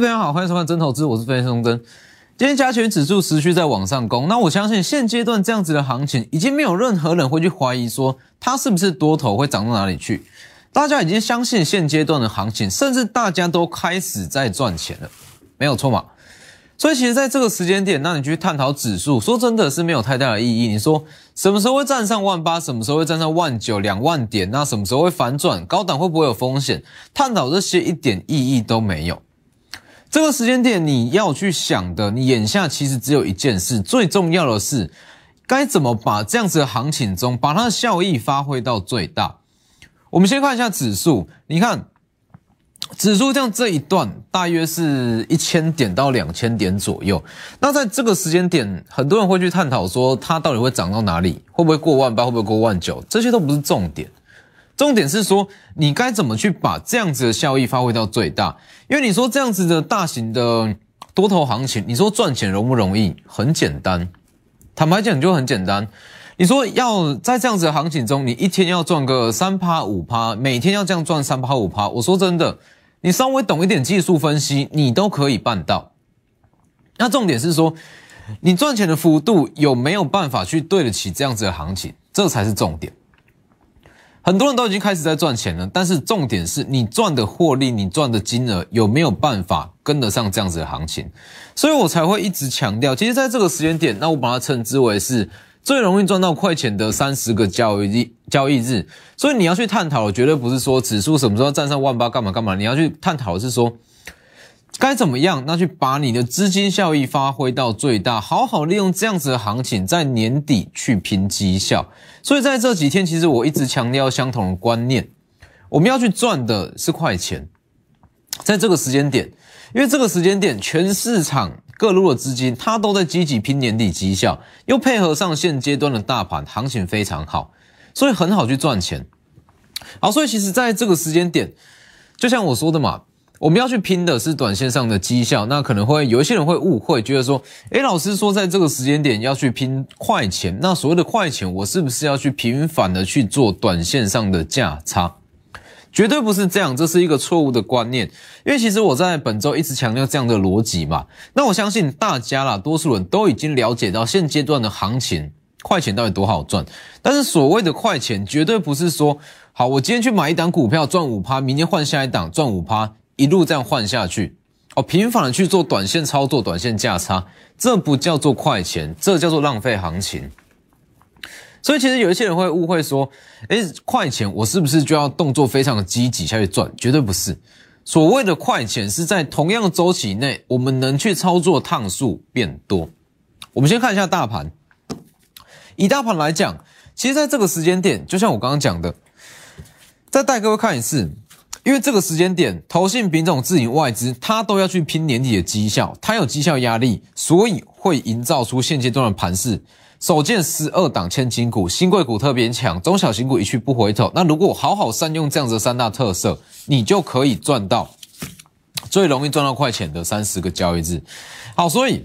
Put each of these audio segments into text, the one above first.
各位投资朋友好，欢迎收看《真投资》，我是分析师真。今天加权指数持续在往上攻，那我相信现阶段这样子的行情，已经没有任何人会去怀疑说它是不是多头会涨到哪里去。大家已经相信现阶段的行情，甚至大家都开始在赚钱了，没有错嘛？所以其实在这个时间点，那你去探讨指数，说真的是没有太大的意义。你说什么时候会站上万八，什么时候会站上万九、两万点，那什么时候会反转，高档会不会有风险？探讨这些一点意义都没有。这个时间点你要去想的，你眼下其实只有一件事，最重要的是该怎么把这样子的行情中，把它的效益发挥到最大。我们先看一下指数，你看指数这样这一段大约是一千点到两千点左右。那在这个时间点，很多人会去探讨说它到底会涨到哪里，会不会过万八，会不会过万九，这些都不是重点。重点是说，你该怎么去把这样子的效益发挥到最大？因为你说这样子的大型的多头行情，你说赚钱容不容易？很简单，坦白讲就很简单。你说要在这样子的行情中，你一天要赚个三趴五趴，每天要这样赚三趴五趴，我说真的，你稍微懂一点技术分析，你都可以办到。那重点是说，你赚钱的幅度有没有办法去对得起这样子的行情？这才是重点。很多人都已经开始在赚钱了，但是重点是你赚的获利，你赚的金额有没有办法跟得上这样子的行情？所以我才会一直强调，其实在这个时间点，那我把它称之为是最容易赚到快钱的三十个交易日。交易日，所以你要去探讨的绝对不是说指数什么时候站上万八干嘛干嘛，你要去探讨的是说。该怎么样？那去把你的资金效益发挥到最大，好好利用这样子的行情，在年底去拼绩效。所以在这几天，其实我一直强调相同的观念：我们要去赚的是快钱。在这个时间点，因为这个时间点，全市场各路的资金，它都在积极拼年底绩效，又配合上现阶段的大盘行情非常好，所以很好去赚钱。好，所以其实在这个时间点，就像我说的嘛。我们要去拼的是短线上的绩效，那可能会有一些人会误会，觉得说，诶，老师说在这个时间点要去拼快钱，那所谓的快钱，我是不是要去频繁的去做短线上的价差？绝对不是这样，这是一个错误的观念。因为其实我在本周一直强调这样的逻辑嘛，那我相信大家啦，多数人都已经了解到现阶段的行情，快钱到底多好赚。但是所谓的快钱，绝对不是说，好，我今天去买一档股票赚五趴，明天换下一档赚五趴。一路这样换下去，哦，频繁的去做短线操作、短线价差，这不叫做快钱，这叫做浪费行情。所以其实有一些人会误会说，哎，快钱我是不是就要动作非常的积极下去赚？绝对不是。所谓的快钱是在同样的周期内，我们能去操作趟数变多。我们先看一下大盘，以大盘来讲，其实在这个时间点，就像我刚刚讲的，再带各位看一次。因为这个时间点，投信、品种、自营、外资，它都要去拼年底的绩效，它有绩效压力，所以会营造出现阶段的盘势。首见十二档千金股，新贵股特别强，中小型股一去不回头。那如果好好善用这样子三大特色，你就可以赚到最容易赚到快钱的三十个交易日。好，所以。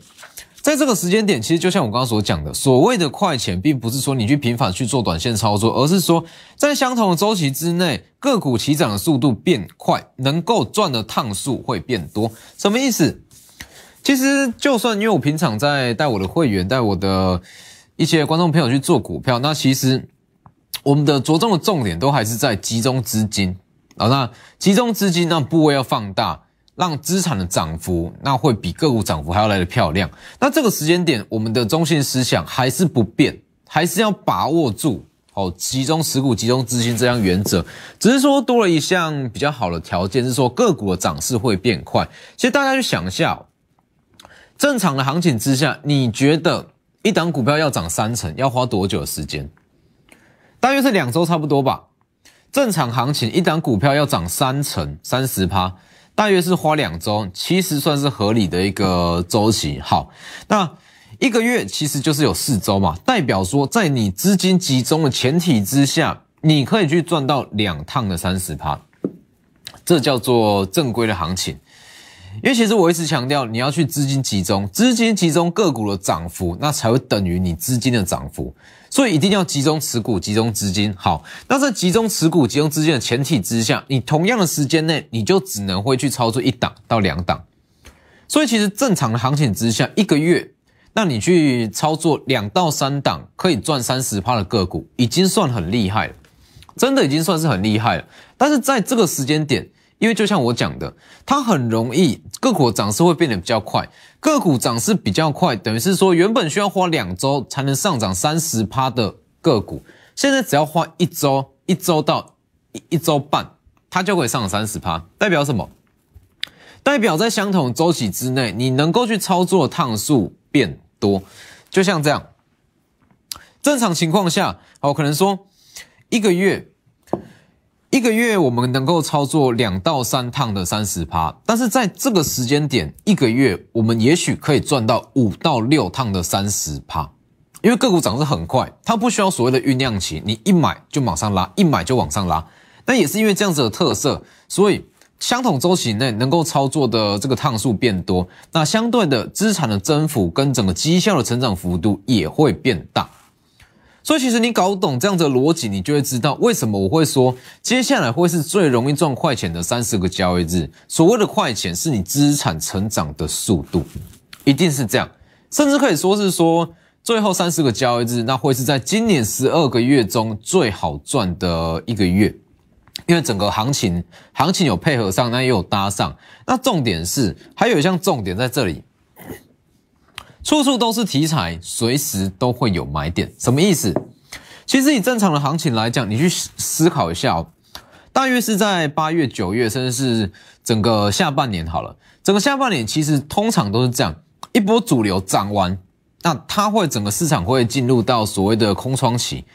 在这个时间点，其实就像我刚刚所讲的，所谓的快钱，并不是说你去频繁去做短线操作，而是说在相同的周期之内，个股起涨的速度变快，能够赚的趟数会变多。什么意思？其实就算因为我平常在带我的会员、带我的一些观众朋友去做股票，那其实我们的着重的重点都还是在集中资金啊，那集中资金那部位要放大。让资产的涨幅，那会比个股涨幅还要来的漂亮。那这个时间点，我们的中心思想还是不变，还是要把握住哦，集中持股、集中资金这样原则。只是说多了一项比较好的条件，是说个股的涨势会变快。其实大家去想一下，正常的行情之下，你觉得一档股票要涨三成，要花多久的时间？大约是两周差不多吧。正常行情，一档股票要涨三成，三十趴。大约是花两周，其实算是合理的一个周期。好，那一个月其实就是有四周嘛，代表说在你资金集中的前提之下，你可以去赚到两趟的三十趴，这叫做正规的行情。因为其实我一直强调，你要去资金集中，资金集中个股的涨幅，那才会等于你资金的涨幅。所以一定要集中持股，集中资金。好，那在集中持股、集中资金的前提之下，你同样的时间内，你就只能会去操作一档到两档。所以其实正常的行情之下，一个月，那你去操作两到三档可以赚三十趴的个股，已经算很厉害了，真的已经算是很厉害了。但是在这个时间点，因为就像我讲的，它很容易个股涨势会变得比较快，个股涨势比较快，等于是说原本需要花两周才能上涨三十趴的个股，现在只要花一周，一周到一一周半，它就可以上涨三十趴，代表什么？代表在相同周期之内，你能够去操作的趟数变多，就像这样。正常情况下，哦，可能说一个月。一个月我们能够操作两到三趟的三十趴，但是在这个时间点，一个月我们也许可以赚到五到六趟的三十趴，因为个股涨势很快，它不需要所谓的酝酿期，你一买就往上拉，一买就往上拉。那也是因为这样子的特色，所以相同周期内能够操作的这个趟数变多，那相对的资产的增幅跟整个绩效的成长幅度也会变大。所以其实你搞懂这样的逻辑，你就会知道为什么我会说接下来会是最容易赚快钱的三十个交易日。所谓的快钱是你资产成长的速度，一定是这样，甚至可以说是说最后三十个交易日，那会是在今年十二个月中最好赚的一个月，因为整个行情行情有配合上，那也有搭上。那重点是还有一项重点在这里。处处都是题材，随时都会有买点，什么意思？其实以正常的行情来讲，你去思考一下哦，大约是在八月、九月，甚至是整个下半年好了。整个下半年其实通常都是这样，一波主流涨完，那它会整个市场会进入到所谓的空窗期，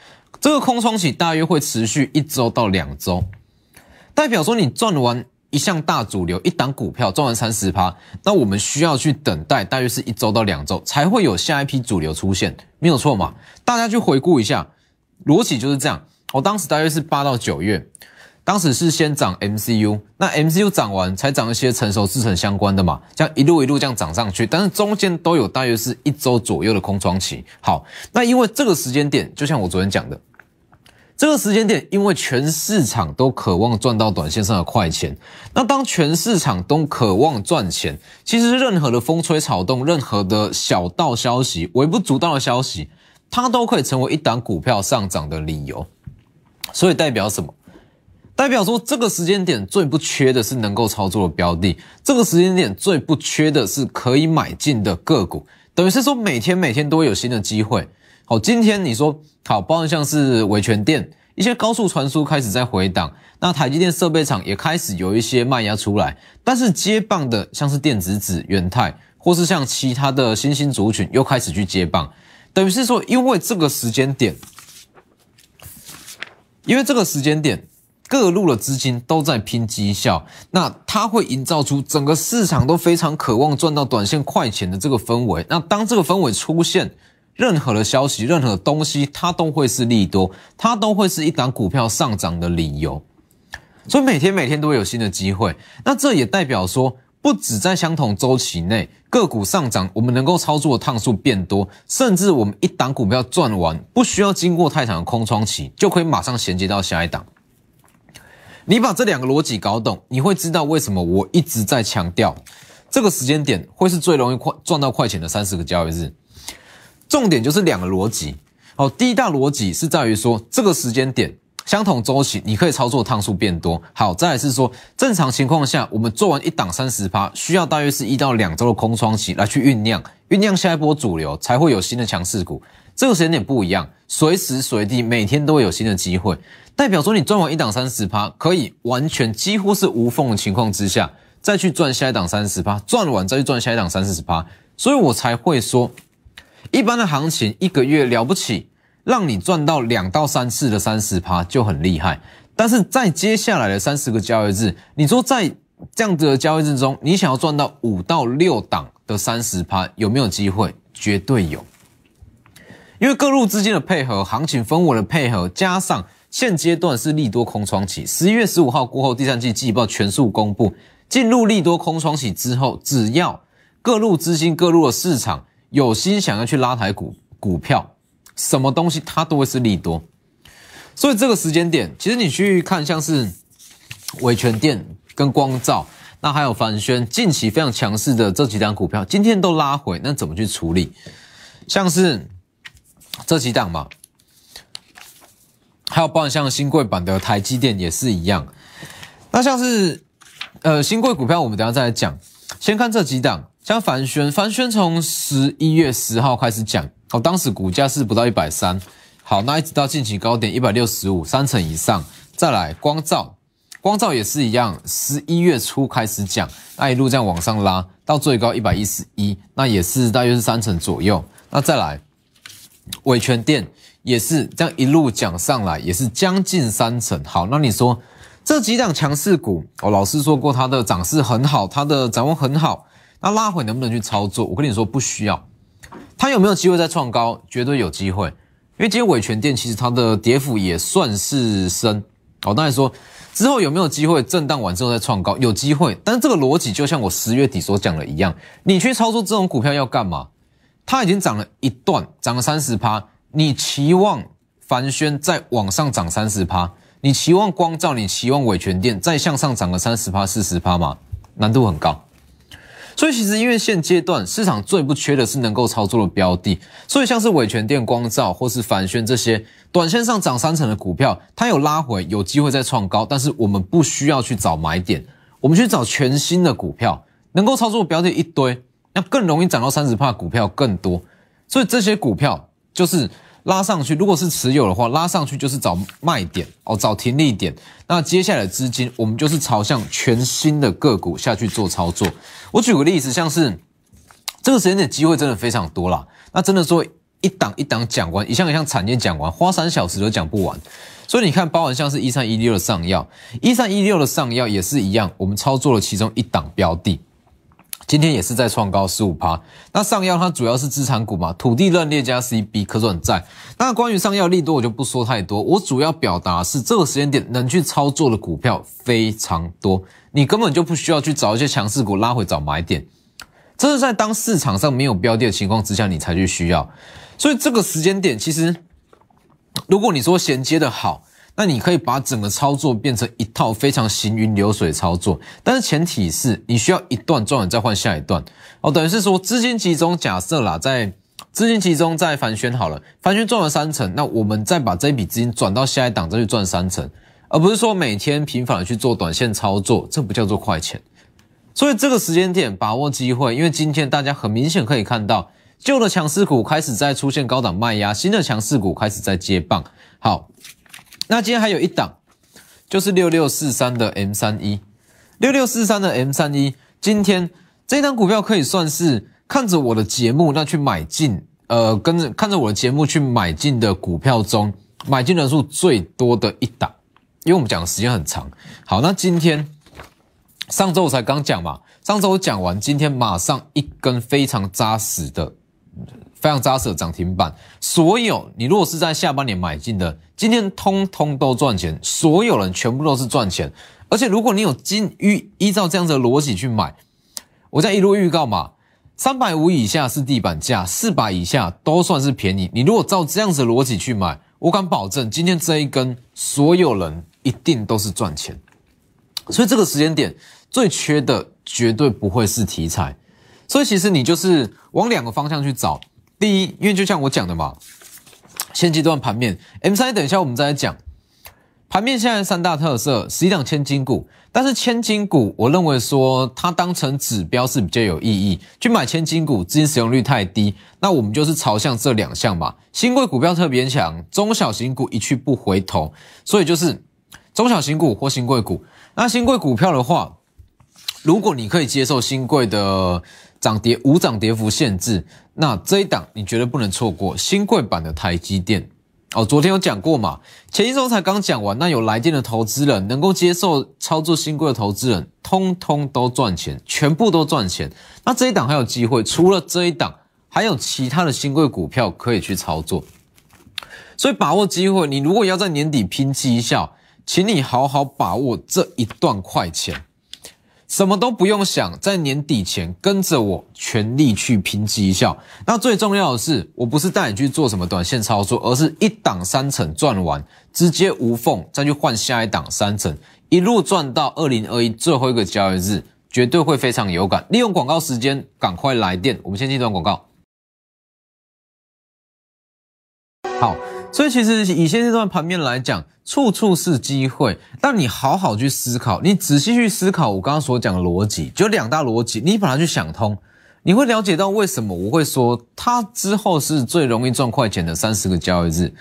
这个空窗期大约会持续一周到两周，代表说你赚完。一项大主流，一档股票赚完三十趴，那我们需要去等待，大约是一周到两周才会有下一批主流出现，没有错嘛？大家去回顾一下，逻辑就是这样。我当时大约是八到九月，当时是先涨 MCU，那 MCU 涨完才涨一些成熟制成相关的嘛，这样一路一路这样涨上去，但是中间都有大约是一周左右的空窗期。好，那因为这个时间点，就像我昨天讲的。这个时间点，因为全市场都渴望赚到短线上的快钱，那当全市场都渴望赚钱，其实任何的风吹草动，任何的小道消息、微不足道的消息，它都可以成为一档股票上涨的理由。所以代表什么？代表说这个时间点最不缺的是能够操作的标的，这个时间点最不缺的是可以买进的个股，等于是说每天每天都会有新的机会。好，今天你说好，包含像是维权店一些高速传输开始在回档，那台积电设备厂也开始有一些卖压出来，但是接棒的像是电子纸、元泰，或是像其他的新兴族群又开始去接棒，等于是说，因为这个时间点，因为这个时间点各路的资金都在拼绩效，那它会营造出整个市场都非常渴望赚到短线快钱的这个氛围，那当这个氛围出现。任何的消息，任何的东西，它都会是利多，它都会是一档股票上涨的理由。所以每天每天都会有新的机会。那这也代表说，不止在相同周期内个股上涨，我们能够操作的趟数变多，甚至我们一档股票赚完，不需要经过太长的空窗期，就可以马上衔接到下一档。你把这两个逻辑搞懂，你会知道为什么我一直在强调，这个时间点会是最容易快赚到快钱的三十个交易日。重点就是两个逻辑，哦，第一大逻辑是在于说这个时间点相同周期，你可以操作趟数变多。好，再来是说正常情况下，我们做完一档三十趴，需要大约是一到两周的空窗期来去酝酿，酝酿下一波主流，才会有新的强势股。这个时间点不一样，随时随地每天都会有新的机会，代表说你赚完一档三十趴，可以完全几乎是无缝的情况之下，再去赚下一档三十趴，赚完再去赚下一档三四十趴，所以我才会说。一般的行情一个月了不起，让你赚到两到三次的三十趴就很厉害。但是在接下来的三十个交易日，你说在这样子的交易日中，你想要赚到五到六档的三十趴，有没有机会？绝对有。因为各路资金的配合，行情氛围的配合，加上现阶段是利多空窗期，十一月十五号过后，第三季季报全数公布。进入利多空窗期之后，只要各路资金、各路的市场有心想要去拉抬股股票，什么东西它都会是利多。所以这个时间点，其实你去看像是伟全电跟光照，那还有凡轩近期非常强势的这几档股票，今天都拉回，那怎么去处理？像是这几档嘛，还有包含像新贵版的台积电也是一样。那像是呃新贵股票，我们等下再来讲。先看这几档，像凡轩，凡轩从十一月十号开始讲，哦，当时股价是不到一百三，好，那一直到近期高点一百六十五，三成以上。再来光照，光照也是一样，十一月初开始讲，那一路这样往上拉，到最高一百一十一，那也是大约是三成左右。那再来伟全电也是这样一路讲上来，也是将近三成。好，那你说这几档强势股，哦，老师说过它的涨势很好，它的展望很好，那拉回能不能去操作？我跟你说不需要。它有没有机会再创高？绝对有机会，因为今天伟全电其实它的跌幅也算是深。哦，当然说之后有没有机会震荡完之后再创高？有机会，但是这个逻辑就像我十月底所讲的一样，你去操作这种股票要干嘛？它已经涨了一段，涨了三十趴，你期望凡轩再往上涨三十趴？你期望光照？你期望伟全电再向上涨个三十趴、四十趴吗？难度很高。所以其实因为现阶段市场最不缺的是能够操作的标的，所以像是伟全电、光照或是凡轩这些短线上涨三成的股票，它有拉回，有机会再创高，但是我们不需要去找买点，我们去找全新的股票，能够操作的标的一堆。那更容易涨到三十帕股票更多，所以这些股票就是拉上去，如果是持有的话，拉上去就是找卖点哦，找停利点。那接下来的资金，我们就是朝向全新的个股下去做操作。我举个例子，像是这个时间点机会真的非常多啦。那真的说一档一档讲完，一项一项产业讲完，花三小时都讲不完。所以你看，包含像是一三一六的上药，一三一六的上药也是一样，我们操作了其中一档标的。今天也是在创高十五趴，那上药它主要是资产股嘛，土地认列加 CB 可转债。那关于上药利多，我就不说太多，我主要表达是这个时间点能去操作的股票非常多，你根本就不需要去找一些强势股拉回找买点，这是在当市场上没有标的的情况之下，你才去需要。所以这个时间点，其实如果你说衔接的好。那你可以把整个操作变成一套非常行云流水操作，但是前提是你需要一段赚完再换下一段哦，等于是说资金集中，假设啦，在资金集中在凡轩好了，凡轩赚了三成，那我们再把这一笔资金转到下一档再去赚三成，而不是说每天频繁的去做短线操作，这不叫做快钱。所以这个时间点把握机会，因为今天大家很明显可以看到，旧的强势股开始在出现高档卖压，新的强势股开始在接棒，好。那今天还有一档，就是六六四三的 M 三一，六六四三的 M 三一，今天这档股票可以算是看着我的节目那去买进，呃，跟着看着我的节目去买进的股票中，买进人数最多的一档，因为我们讲的时间很长。好，那今天上周我才刚讲嘛，上周我讲完，今天马上一根非常扎实的。非常扎实的涨停板，所有你如果是在下半年买进的，今天通通都赚钱，所有人全部都是赚钱。而且如果你有金预依照这样子的逻辑去买，我在一路预告嘛，三百五以下是地板价，四百以下都算是便宜。你如果照这样子的逻辑去买，我敢保证今天这一根所有人一定都是赚钱。所以这个时间点最缺的绝对不会是题材，所以其实你就是往两个方向去找。第一，因为就像我讲的嘛，现阶段盘面，M 三，等一下我们再来讲。盘面现在三大特色，十一档千金股，但是千金股，我认为说它当成指标是比较有意义。去买千金股，资金使用率太低，那我们就是朝向这两项嘛。新贵股票特别强，中小型股一去不回头，所以就是中小型股或新贵股。那新贵股票的话，如果你可以接受新贵的。涨跌无涨跌幅限制，那这一档你绝对不能错过新贵版的台积电哦。昨天有讲过嘛，前一周才刚讲完。那有来电的投资人能够接受操作新贵的投资人，通通都赚钱，全部都赚钱。那这一档还有机会，除了这一档，还有其他的新贵股票可以去操作。所以把握机会，你如果要在年底拼绩效，请你好好把握这一段快钱。什么都不用想，在年底前跟着我全力去拼绩效。那最重要的是，我不是带你去做什么短线操作，而是一档三成赚完，直接无缝再去换下一档三成，一路赚到二零二一最后一个交易日，绝对会非常有感。利用广告时间，赶快来电。我们先进一段广告。好。所以其实以现阶段盘面来讲，处处是机会。但你好好去思考，你仔细去思考我刚刚所讲的逻辑，就两大逻辑，你把它去想通，你会了解到为什么我会说它之后是最容易赚快钱的三十个交易日。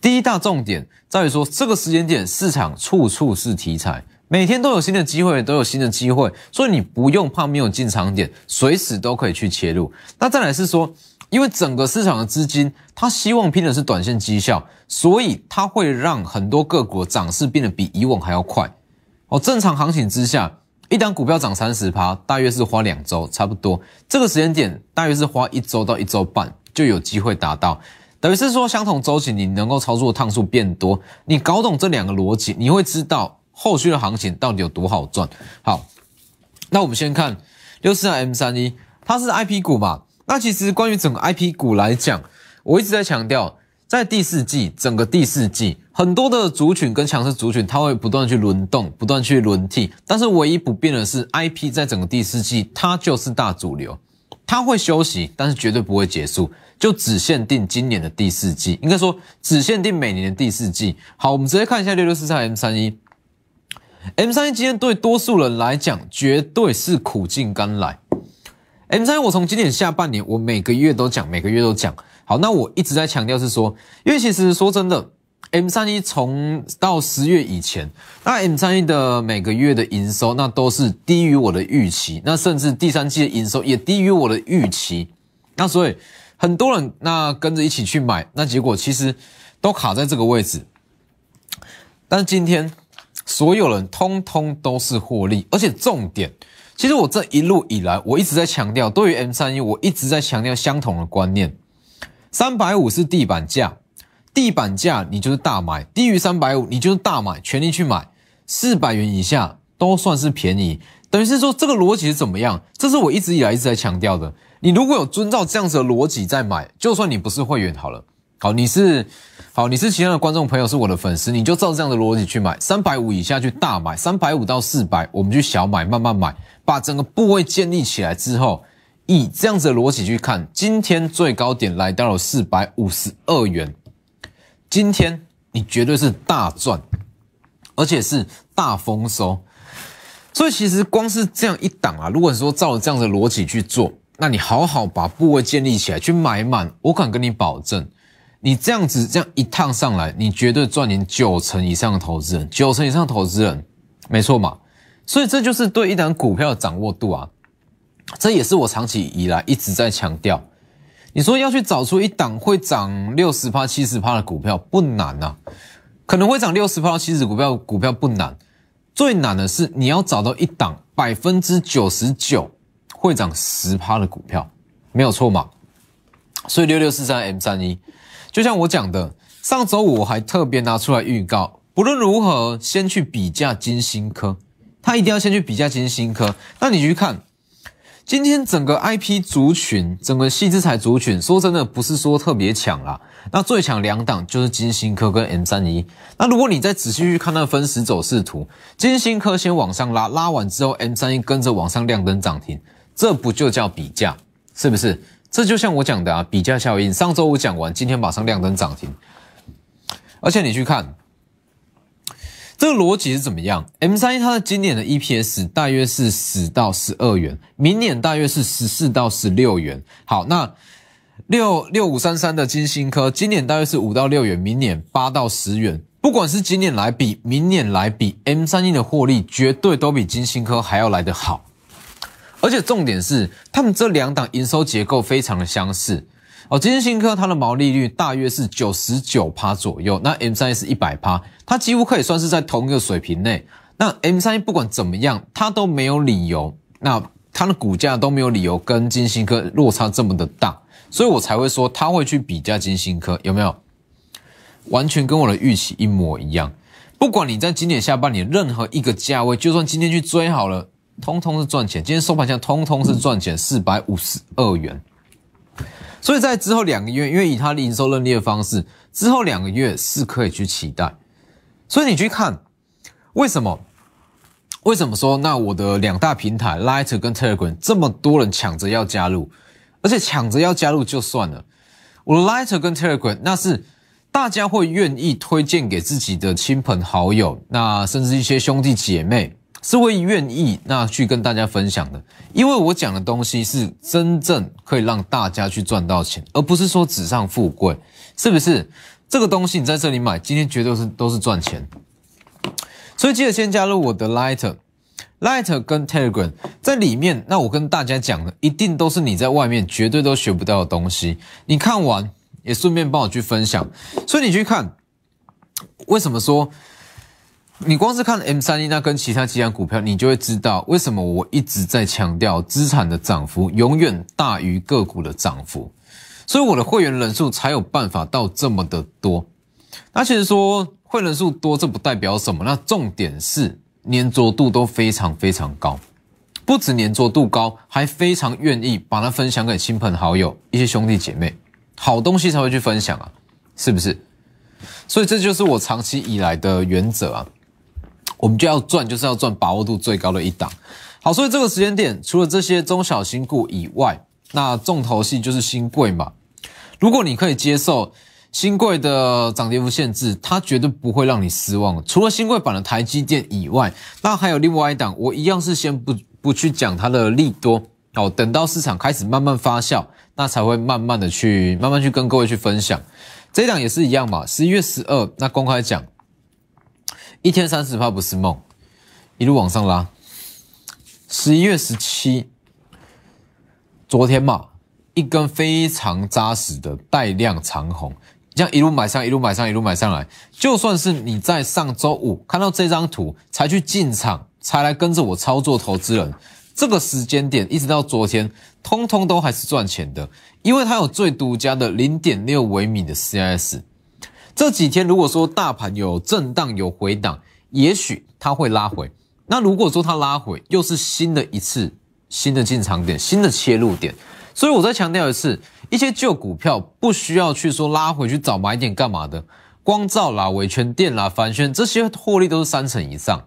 第一大重点在于说，这个时间点市场处处是题材，每天都有新的机会，都有新的机会，所以你不用怕没有进场点，随时都可以去切入。那再来是说。因为整个市场的资金，它希望拼的是短线绩效，所以它会让很多个股涨势变得比以往还要快。哦，正常行情之下，一档股票涨三十趴，大约是花两周，差不多。这个时间点大约是花一周到一周半就有机会达到。等于是说，相同周期你能够操作的趟数变多。你搞懂这两个逻辑，你会知道后续的行情到底有多好赚。好，那我们先看六四 M 三一，它是 IP 股嘛？那其实关于整个 IP 股来讲，我一直在强调，在第四季整个第四季，很多的族群跟强势族群，它会不断去轮动，不断去轮替。但是唯一不变的是，IP 在整个第四季，它就是大主流，它会休息，但是绝对不会结束，就只限定今年的第四季，应该说只限定每年的第四季。好，我们直接看一下六六四三 M 三一，M 三一今天对多数人来讲，绝对是苦尽甘来。M 三，我从今年下半年，我每个月都讲，每个月都讲。好，那我一直在强调是说，因为其实说真的，M 三一从到十月以前，那 M 三一的每个月的营收，那都是低于我的预期，那甚至第三季的营收也低于我的预期。那所以很多人那跟着一起去买，那结果其实都卡在这个位置。但今天所有人通通都是获利，而且重点。其实我这一路以来，我一直在强调，对于 M 三一，我一直在强调相同的观念：三百五是地板价，地板价你就是大买，低于三百五你就是大买，全力去买，四百元以下都算是便宜。等于是说，这个逻辑是怎么样？这是我一直以来一直在强调的。你如果有遵照这样子的逻辑在买，就算你不是会员好了，好，你是。好，你是其他的观众朋友，是我的粉丝，你就照这样的逻辑去买，三百五以下去大买，三百五到四百，我们去小买，慢慢买，把整个部位建立起来之后，以这样子的逻辑去看，今天最高点来到了四百五十二元，今天你绝对是大赚，而且是大丰收，所以其实光是这样一档啊，如果说照着这样的逻辑去做，那你好好把部位建立起来，去买满，我敢跟你保证。你这样子这样一趟上来，你绝对赚赢九成以上的投资人，九成以上投资人，没错嘛？所以这就是对一档股票的掌握度啊，这也是我长期以来一直在强调。你说要去找出一档会涨六十趴、七十趴的股票不难呐，可能会涨六十趴、七十股票股票不难，最难的是你要找到一档百分之九十九会涨十趴的股票，没有错嘛？所以六六四三 M 三一。就像我讲的，上周五我还特别拿出来预告，不论如何，先去比价金星科，他一定要先去比价金星科。那你去看，今天整个 IP 族群，整个细资材族群，说真的不是说特别强啦。那最强两档就是金星科跟 M 三一。那如果你再仔细去看那分时走势图，金星科先往上拉，拉完之后 M 三一跟着往上亮灯涨停，这不就叫比价？是不是？这就像我讲的啊，比价效应。上周五讲完，今天马上亮灯涨停。而且你去看这个逻辑是怎么样？M 三一它的今年的 EPS 大约是十到十二元，明年大约是十四到十六元。好，那六六五三三的金星科今年大约是五到六元，明年八到十元。不管是今年来比，明年来比，M 三一的获利绝对都比金星科还要来得好。而且重点是，他们这两档营收结构非常的相似哦。金星科它的毛利率大约是九十九趴左右，那 M 三是一百趴，它几乎可以算是在同一个水平内。那 M 三不管怎么样，它都没有理由，那它的股价都没有理由跟金星科落差这么的大，所以我才会说它会去比价金星科有没有？完全跟我的预期一模一样。不管你在今年下半年任何一个价位，就算今天去追好了。通通是赚钱。今天收盘价通通是赚钱，四百五十二元。所以在之后两个月，因为以它的营收认列的方式，之后两个月是可以去期待。所以你去看，为什么？为什么说那我的两大平台 Lighter 跟 Telegram 这么多人抢着要加入，而且抢着要加入就算了，我的 Lighter 跟 Telegram 那是大家会愿意推荐给自己的亲朋好友，那甚至一些兄弟姐妹。是会愿意那去跟大家分享的，因为我讲的东西是真正可以让大家去赚到钱，而不是说纸上富贵，是不是？这个东西你在这里买，今天绝对是都是赚钱。所以记得先加入我的 Lighter，Lighter 跟 Telegram 在里面。那我跟大家讲的，一定都是你在外面绝对都学不到的东西。你看完也顺便帮我去分享。所以你去看，为什么说？你光是看 M 三一那跟其他几档股票，你就会知道为什么我一直在强调资产的涨幅永远大于个股的涨幅，所以我的会员人数才有办法到这么的多。那其实说会人数多，这不代表什么。那重点是粘着度都非常非常高，不止粘着度高，还非常愿意把它分享给亲朋好友、一些兄弟姐妹，好东西才会去分享啊，是不是？所以这就是我长期以来的原则啊。我们就要赚，就是要赚把握度最高的一档。好，所以这个时间点，除了这些中小新股以外，那重头戏就是新贵嘛。如果你可以接受新贵的涨跌幅限制，它绝对不会让你失望。除了新贵版的台积电以外，那还有另外一档，我一样是先不不去讲它的利多哦，等到市场开始慢慢发酵，那才会慢慢的去慢慢去跟各位去分享。这档也是一样嘛，十一月十二那公开讲。一天三十趴不是梦，一路往上拉。十一月十七，昨天嘛，一根非常扎实的带量长红，这样一路买上，一路买上，一路买上来。就算是你在上周五看到这张图才去进场，才来跟着我操作，投资人这个时间点一直到昨天，通通都还是赚钱的，因为它有最独家的零点六微米的 CIS。这几天如果说大盘有震荡有回档，也许它会拉回。那如果说它拉回，又是新的一次新的进场点，新的切入点。所以我再强调一次，一些旧股票不需要去说拉回去找买点干嘛的。光照啦、维权店啦、凡轩这些获利都是三成以上，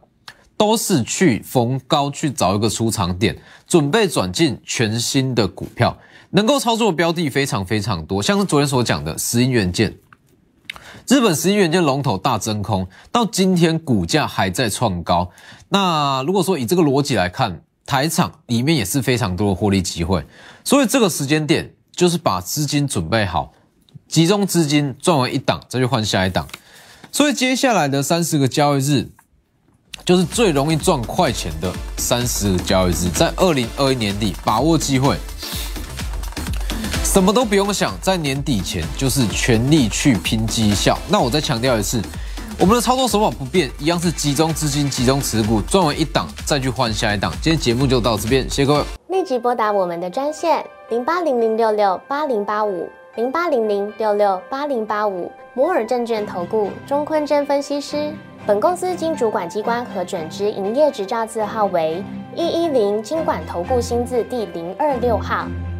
都是去逢高去找一个出场点，准备转进全新的股票，能够操作的标的非常非常多，像是昨天所讲的石英元件。日本十一元件龙头大真空，到今天股价还在创高。那如果说以这个逻辑来看，台厂里面也是非常多的获利机会，所以这个时间点就是把资金准备好，集中资金赚完一档再去换下一档。所以接下来的三十个交易日，就是最容易赚快钱的三十个交易日，在二零二一年底把握机会。什么都不用想，在年底前就是全力去拼绩效。那我再强调一次，我们的操作手法不变，一样是集中资金、集中持股，赚完一档再去换下一档。今天节目就到这边，谢谢各位。立即拨打我们的专线零八零零六六八零八五零八零零六六八零八五摩尔证券投顾钟坤真分析师。本公司经主管机关核准之营业执照字号为一一零金管投顾新字第零二六号。